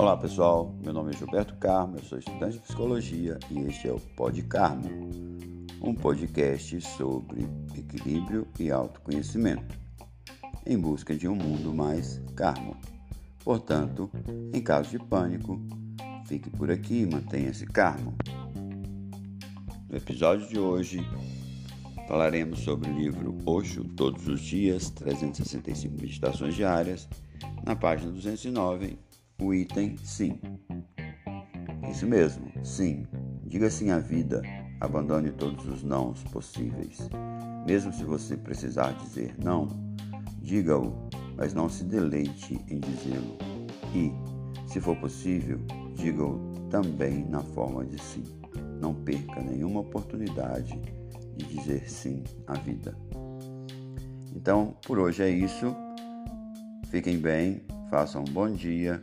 Olá pessoal, meu nome é Gilberto Carmo, eu sou estudante de psicologia e este é o Pod Carmo, um podcast sobre equilíbrio e autoconhecimento, em busca de um mundo mais carmo. Portanto, em caso de pânico, fique por aqui e mantenha-se carmo. No episódio de hoje, falaremos sobre o livro Osho Todos os Dias, 365 Meditações Diárias, na página 209 o item sim. Isso mesmo, sim. Diga sim à vida. Abandone todos os nãos possíveis. Mesmo se você precisar dizer não, diga-o, mas não se deleite em dizê-lo. E, se for possível, diga-o também na forma de sim. Não perca nenhuma oportunidade de dizer sim à vida. Então, por hoje é isso. Fiquem bem, façam um bom dia